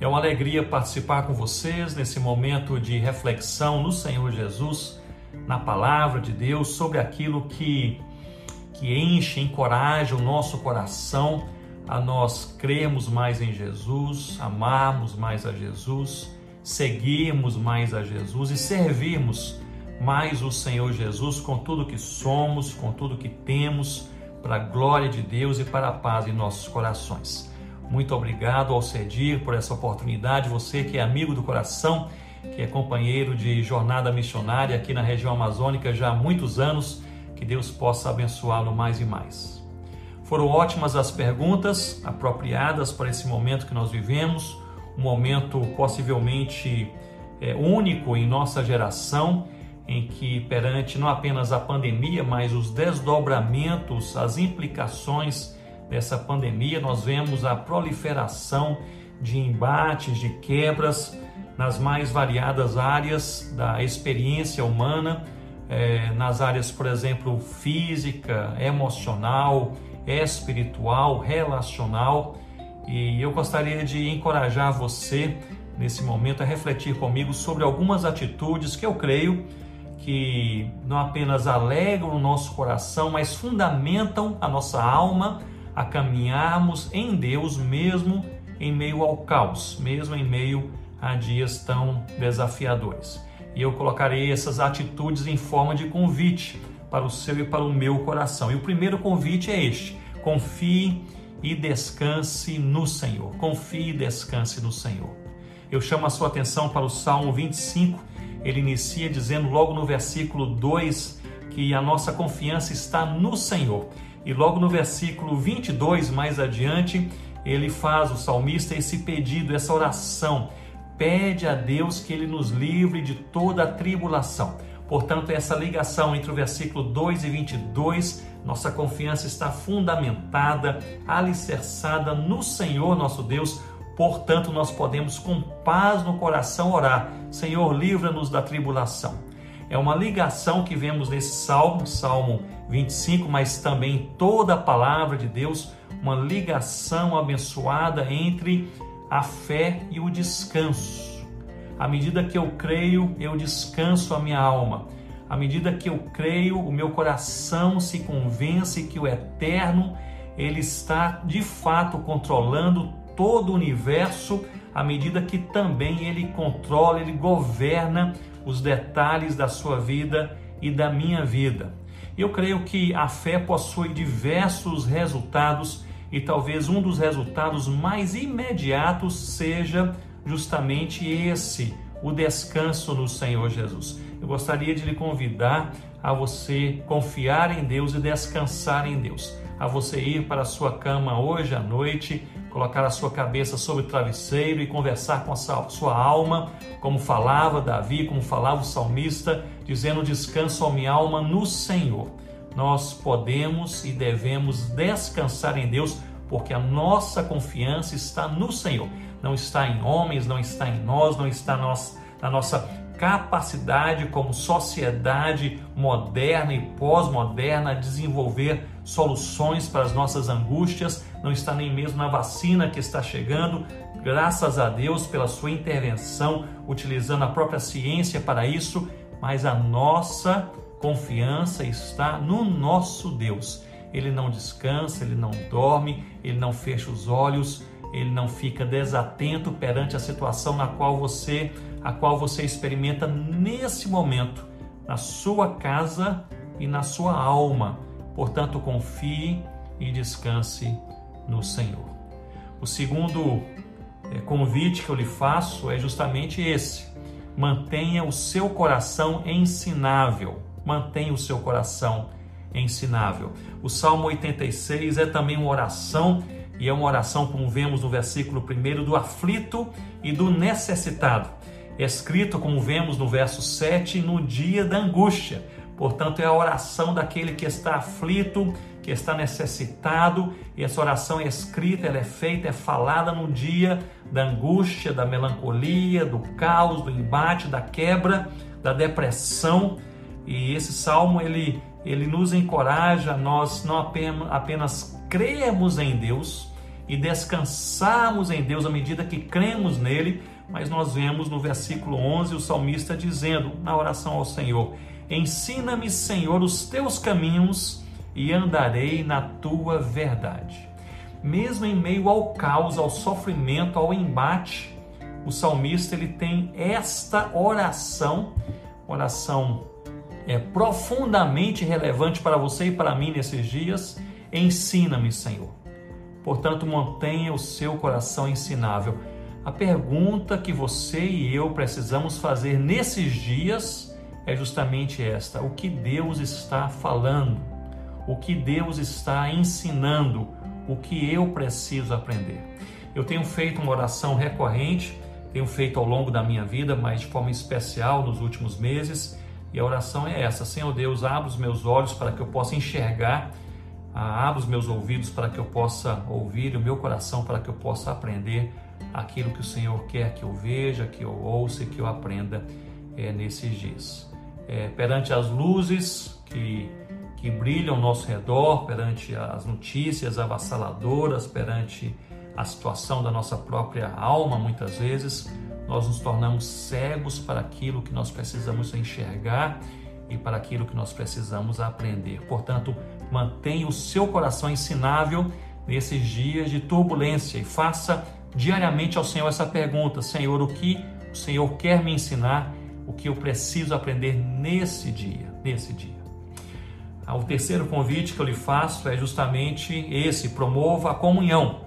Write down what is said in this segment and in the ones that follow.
É uma alegria participar com vocês nesse momento de reflexão no Senhor Jesus, na palavra de Deus, sobre aquilo que, que enche, encoraja o nosso coração a nós crermos mais em Jesus, amarmos mais a Jesus, seguirmos mais a Jesus e servirmos mais o Senhor Jesus com tudo que somos, com tudo que temos, para a glória de Deus e para a paz em nossos corações. Muito obrigado ao Cedir por essa oportunidade. Você que é amigo do coração, que é companheiro de jornada missionária aqui na região amazônica já há muitos anos, que Deus possa abençoá-lo mais e mais. Foram ótimas as perguntas, apropriadas para esse momento que nós vivemos, um momento possivelmente é, único em nossa geração, em que perante não apenas a pandemia, mas os desdobramentos, as implicações dessa pandemia, nós vemos a proliferação de embates, de quebras nas mais variadas áreas da experiência humana, eh, nas áreas, por exemplo, física, emocional, espiritual, relacional. E eu gostaria de encorajar você nesse momento a refletir comigo sobre algumas atitudes que eu creio que não apenas alegram o nosso coração, mas fundamentam a nossa alma a caminharmos em Deus mesmo em meio ao caos, mesmo em meio a dias tão desafiadores. E eu colocarei essas atitudes em forma de convite para o seu e para o meu coração. E o primeiro convite é este: confie e descanse no Senhor. Confie e descanse no Senhor. Eu chamo a sua atenção para o Salmo 25. Ele inicia dizendo logo no versículo 2 que a nossa confiança está no Senhor. E logo no versículo 22, mais adiante, ele faz, o salmista, esse pedido, essa oração. Pede a Deus que ele nos livre de toda a tribulação. Portanto, essa ligação entre o versículo 2 e 22, nossa confiança está fundamentada, alicerçada no Senhor nosso Deus. Portanto, nós podemos com paz no coração orar: Senhor, livra-nos da tribulação. É uma ligação que vemos nesse salmo, Salmo 25, mas também toda a palavra de Deus, uma ligação abençoada entre a fé e o descanso. À medida que eu creio, eu descanso a minha alma. À medida que eu creio, o meu coração se convence que o eterno ele está de fato controlando todo o universo, à medida que também ele controla, ele governa os detalhes da sua vida e da minha vida. Eu creio que a fé possui diversos resultados e talvez um dos resultados mais imediatos seja justamente esse, o descanso no Senhor Jesus. Eu gostaria de lhe convidar a você confiar em Deus e descansar em Deus, a você ir para a sua cama hoje à noite colocar a sua cabeça sobre o travesseiro e conversar com a sua alma, como falava Davi, como falava o salmista, dizendo: Descanso a minha alma no Senhor. Nós podemos e devemos descansar em Deus, porque a nossa confiança está no Senhor. Não está em homens, não está em nós, não está na nossa capacidade como sociedade moderna e pós-moderna a desenvolver soluções para as nossas angústias, não está nem mesmo na vacina que está chegando, graças a Deus pela sua intervenção, utilizando a própria ciência para isso, mas a nossa confiança está no nosso Deus. Ele não descansa, ele não dorme, ele não fecha os olhos, ele não fica desatento perante a situação na qual você a qual você experimenta nesse momento, na sua casa e na sua alma. Portanto, confie e descanse no Senhor. O segundo é, convite que eu lhe faço é justamente esse: mantenha o seu coração ensinável. Mantenha o seu coração ensinável. O Salmo 86 é também uma oração, e é uma oração, como vemos no versículo 1, do aflito e do necessitado escrito, como vemos no verso 7, no dia da angústia. Portanto, é a oração daquele que está aflito, que está necessitado, e essa oração é escrita, ela é feita, é falada no dia da angústia, da melancolia, do caos, do embate, da quebra, da depressão. E esse salmo ele ele nos encoraja a nós não apenas, apenas crermos em Deus e descansarmos em Deus à medida que cremos nele, mas nós vemos no versículo 11 o salmista dizendo na oração ao Senhor: Ensina-me, Senhor, os teus caminhos e andarei na tua verdade. Mesmo em meio ao caos, ao sofrimento, ao embate, o salmista ele tem esta oração, oração é profundamente relevante para você e para mim nesses dias. Ensina-me, Senhor. Portanto, mantenha o seu coração ensinável. A pergunta que você e eu precisamos fazer nesses dias é justamente esta: o que Deus está falando? O que Deus está ensinando? O que eu preciso aprender? Eu tenho feito uma oração recorrente, tenho feito ao longo da minha vida, mas de forma especial nos últimos meses, e a oração é essa: Senhor Deus, abra os meus olhos para que eu possa enxergar, abra os meus ouvidos para que eu possa ouvir, o meu coração para que eu possa aprender aquilo que o Senhor quer que eu veja, que eu ouça e que eu aprenda é, nesses dias. É, perante as luzes que, que brilham ao nosso redor, perante as notícias avassaladoras, perante a situação da nossa própria alma, muitas vezes, nós nos tornamos cegos para aquilo que nós precisamos enxergar e para aquilo que nós precisamos aprender. Portanto, mantenha o seu coração ensinável nesses dias de turbulência e faça diariamente ao Senhor essa pergunta: Senhor, o que o Senhor quer me ensinar? O que eu preciso aprender nesse dia? Nesse dia. Ah, o terceiro convite que eu lhe faço é justamente esse: promova a comunhão.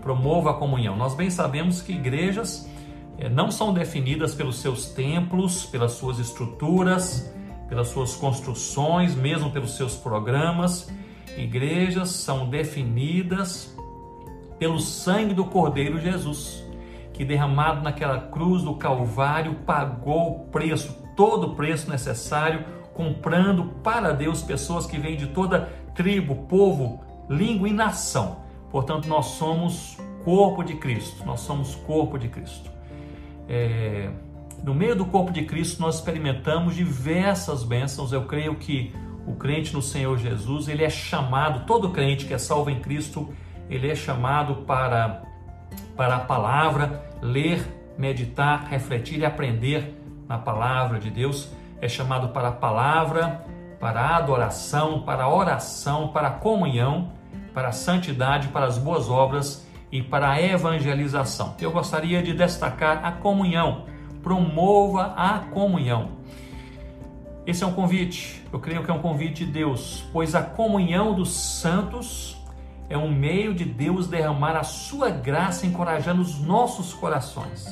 Promova a comunhão. Nós bem sabemos que igrejas eh, não são definidas pelos seus templos, pelas suas estruturas, pelas suas construções, mesmo pelos seus programas. Igrejas são definidas pelo sangue do Cordeiro Jesus, que derramado naquela cruz do Calvário pagou o preço, todo o preço necessário, comprando para Deus pessoas que vêm de toda tribo, povo, língua e nação. Portanto, nós somos corpo de Cristo, nós somos corpo de Cristo. É, no meio do corpo de Cristo, nós experimentamos diversas bênçãos. Eu creio que o crente no Senhor Jesus, ele é chamado, todo crente que é salvo em Cristo, ele é chamado para, para a palavra, ler, meditar, refletir e aprender na palavra de Deus. É chamado para a palavra, para a adoração, para a oração, para a comunhão, para a santidade, para as boas obras e para a evangelização. Eu gostaria de destacar a comunhão. Promova a comunhão. Esse é um convite, eu creio que é um convite de Deus, pois a comunhão dos santos é um meio de Deus derramar a sua graça encorajando os nossos corações.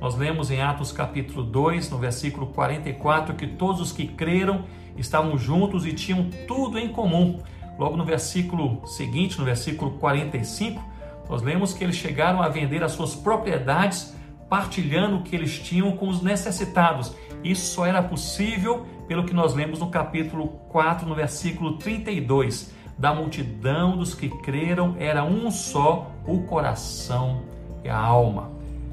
Nós lemos em Atos capítulo 2, no versículo 44, que todos os que creram estavam juntos e tinham tudo em comum. Logo no versículo seguinte, no versículo 45, nós lemos que eles chegaram a vender as suas propriedades, partilhando o que eles tinham com os necessitados. Isso só era possível pelo que nós lemos no capítulo 4, no versículo 32 da multidão dos que creram era um só o coração e a alma.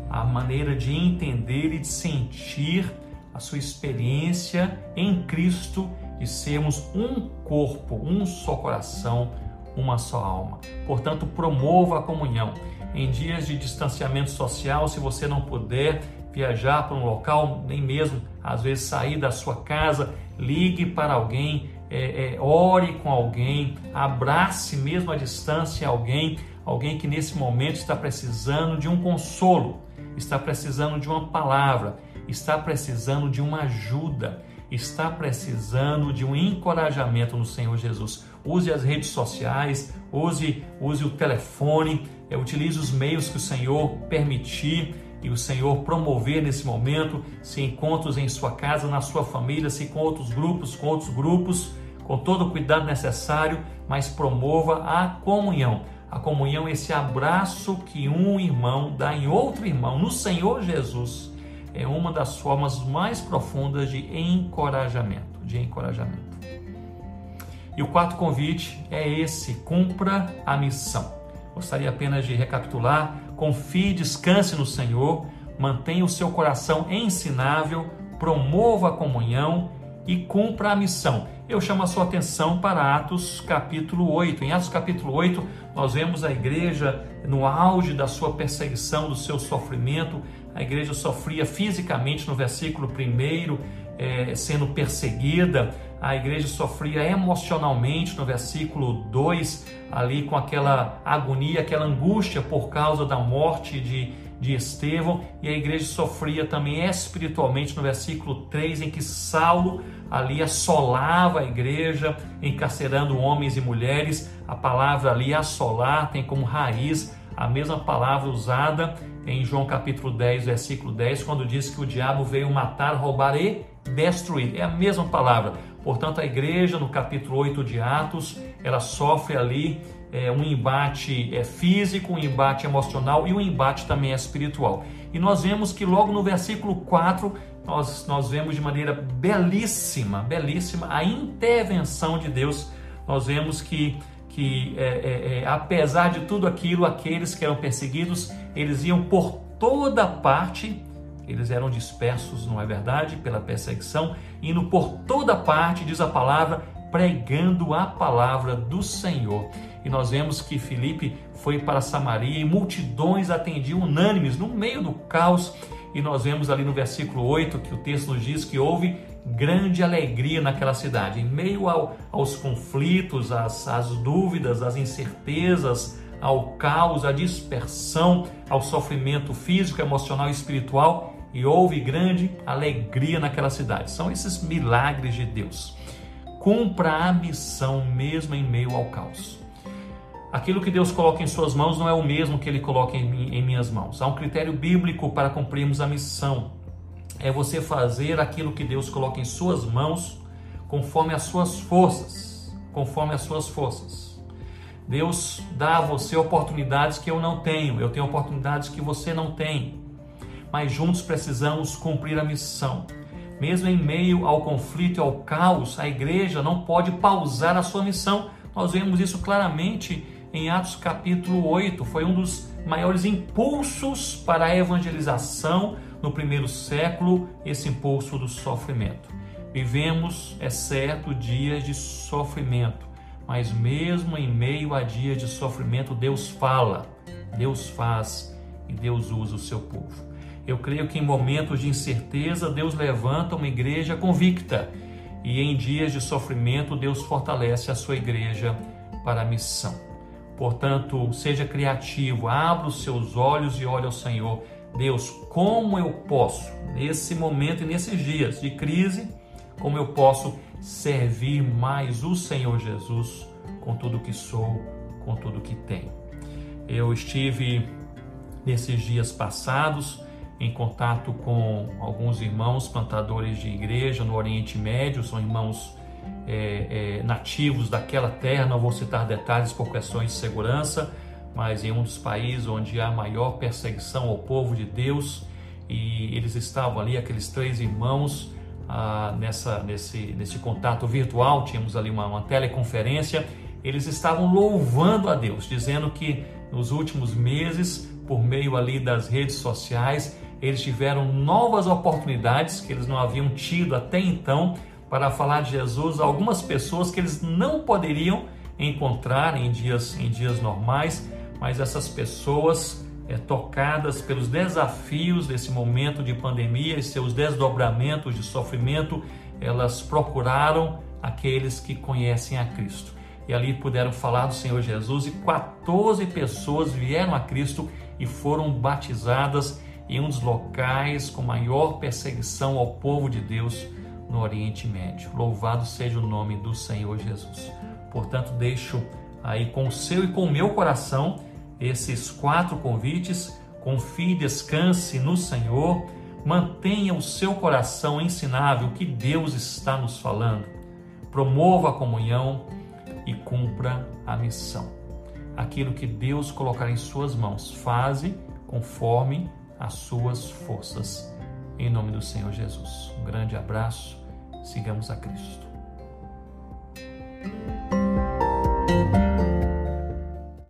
A maneira de entender e de sentir a sua experiência em Cristo de sermos um corpo, um só coração, uma só alma. Portanto, promova a comunhão. Em dias de distanciamento social, se você não puder viajar para um local, nem mesmo às vezes sair da sua casa, ligue para alguém, é, é, ore com alguém, abrace mesmo à distância alguém, alguém que nesse momento está precisando de um consolo, está precisando de uma palavra, está precisando de uma ajuda, está precisando de um encorajamento no Senhor Jesus. Use as redes sociais, use, use o telefone, é, utilize os meios que o Senhor permitir e o Senhor promover nesse momento, se encontros em sua casa, na sua família, se com outros grupos, com outros grupos, com todo o cuidado necessário, mas promova a comunhão. A comunhão é esse abraço que um irmão dá em outro irmão, no Senhor Jesus, é uma das formas mais profundas de encorajamento, de encorajamento. E o quarto convite é esse: cumpra a missão. Gostaria apenas de recapitular: confie, descanse no Senhor, mantenha o seu coração ensinável, promova a comunhão e cumpra a missão. Eu chamo a sua atenção para Atos capítulo 8. Em Atos capítulo 8, Nós vemos a igreja no auge da sua perseguição, do seu sofrimento. A igreja sofria fisicamente no versículo 1, é, sendo perseguida. A igreja sofria emocionalmente no versículo 2, ali com aquela agonia, aquela angústia por causa da morte de, de Estevão. E a igreja sofria também espiritualmente no versículo 3, em que Saulo ali assolava a igreja, encarcerando homens e mulheres. A palavra ali assolar tem como raiz a mesma palavra usada em João capítulo 10, versículo 10, quando diz que o diabo veio matar, roubar e destruir. É a mesma palavra. Portanto, a igreja, no capítulo 8 de Atos, ela sofre ali é, um embate é, físico, um embate emocional e um embate também espiritual. E nós vemos que logo no versículo 4, nós, nós vemos de maneira belíssima, belíssima, a intervenção de Deus. Nós vemos que que é, é, é, apesar de tudo aquilo, aqueles que eram perseguidos, eles iam por toda parte, eles eram dispersos, não é verdade, pela perseguição, indo por toda parte, diz a palavra, pregando a palavra do Senhor. E nós vemos que Filipe foi para Samaria e multidões atendiam unânimes no meio do caos. E nós vemos ali no versículo 8 que o texto nos diz que houve grande alegria naquela cidade. Em meio ao, aos conflitos, às, às dúvidas, às incertezas, ao caos, à dispersão, ao sofrimento físico, emocional e espiritual, e houve grande alegria naquela cidade. São esses milagres de Deus. Cumpra a missão mesmo em meio ao caos. Aquilo que Deus coloca em suas mãos não é o mesmo que Ele coloca em, em minhas mãos. Há um critério bíblico para cumprirmos a missão é você fazer aquilo que Deus coloca em suas mãos, conforme as suas forças, conforme as suas forças. Deus dá a você oportunidades que eu não tenho, eu tenho oportunidades que você não tem. Mas juntos precisamos cumprir a missão. Mesmo em meio ao conflito e ao caos, a igreja não pode pausar a sua missão. Nós vemos isso claramente em Atos capítulo 8. Foi um dos maiores impulsos para a evangelização no primeiro século esse impulso do sofrimento. Vivemos, é certo, dias de sofrimento, mas mesmo em meio a dias de sofrimento, Deus fala, Deus faz e Deus usa o seu povo. Eu creio que em momentos de incerteza, Deus levanta uma igreja convicta e em dias de sofrimento, Deus fortalece a sua igreja para a missão. Portanto, seja criativo, abra os seus olhos e olhe ao Senhor Deus, como eu posso, nesse momento e nesses dias de crise, como eu posso servir mais o Senhor Jesus com tudo que sou, com tudo que tenho. Eu estive nesses dias passados em contato com alguns irmãos plantadores de igreja no Oriente Médio, são irmãos é, é, nativos daquela terra, não vou citar detalhes por questões de segurança, mas em um dos países onde há maior perseguição ao povo de Deus, e eles estavam ali, aqueles três irmãos, ah, nessa, nesse, nesse contato virtual, tínhamos ali uma, uma teleconferência, eles estavam louvando a Deus, dizendo que nos últimos meses, por meio ali das redes sociais, eles tiveram novas oportunidades que eles não haviam tido até então para falar de Jesus a algumas pessoas que eles não poderiam encontrar em dias, em dias normais mas essas pessoas é, tocadas pelos desafios desse momento de pandemia e seus desdobramentos de sofrimento, elas procuraram aqueles que conhecem a Cristo. E ali puderam falar do Senhor Jesus e 14 pessoas vieram a Cristo e foram batizadas em um dos locais com maior perseguição ao povo de Deus no Oriente Médio. Louvado seja o nome do Senhor Jesus. Portanto, deixo aí com o seu e com o meu coração esses quatro convites. Confie, descanse no Senhor, mantenha o seu coração ensinável que Deus está nos falando. Promova a comunhão e cumpra a missão. Aquilo que Deus colocar em suas mãos, faze conforme as suas forças. Em nome do Senhor Jesus. Um grande abraço. Sigamos a Cristo.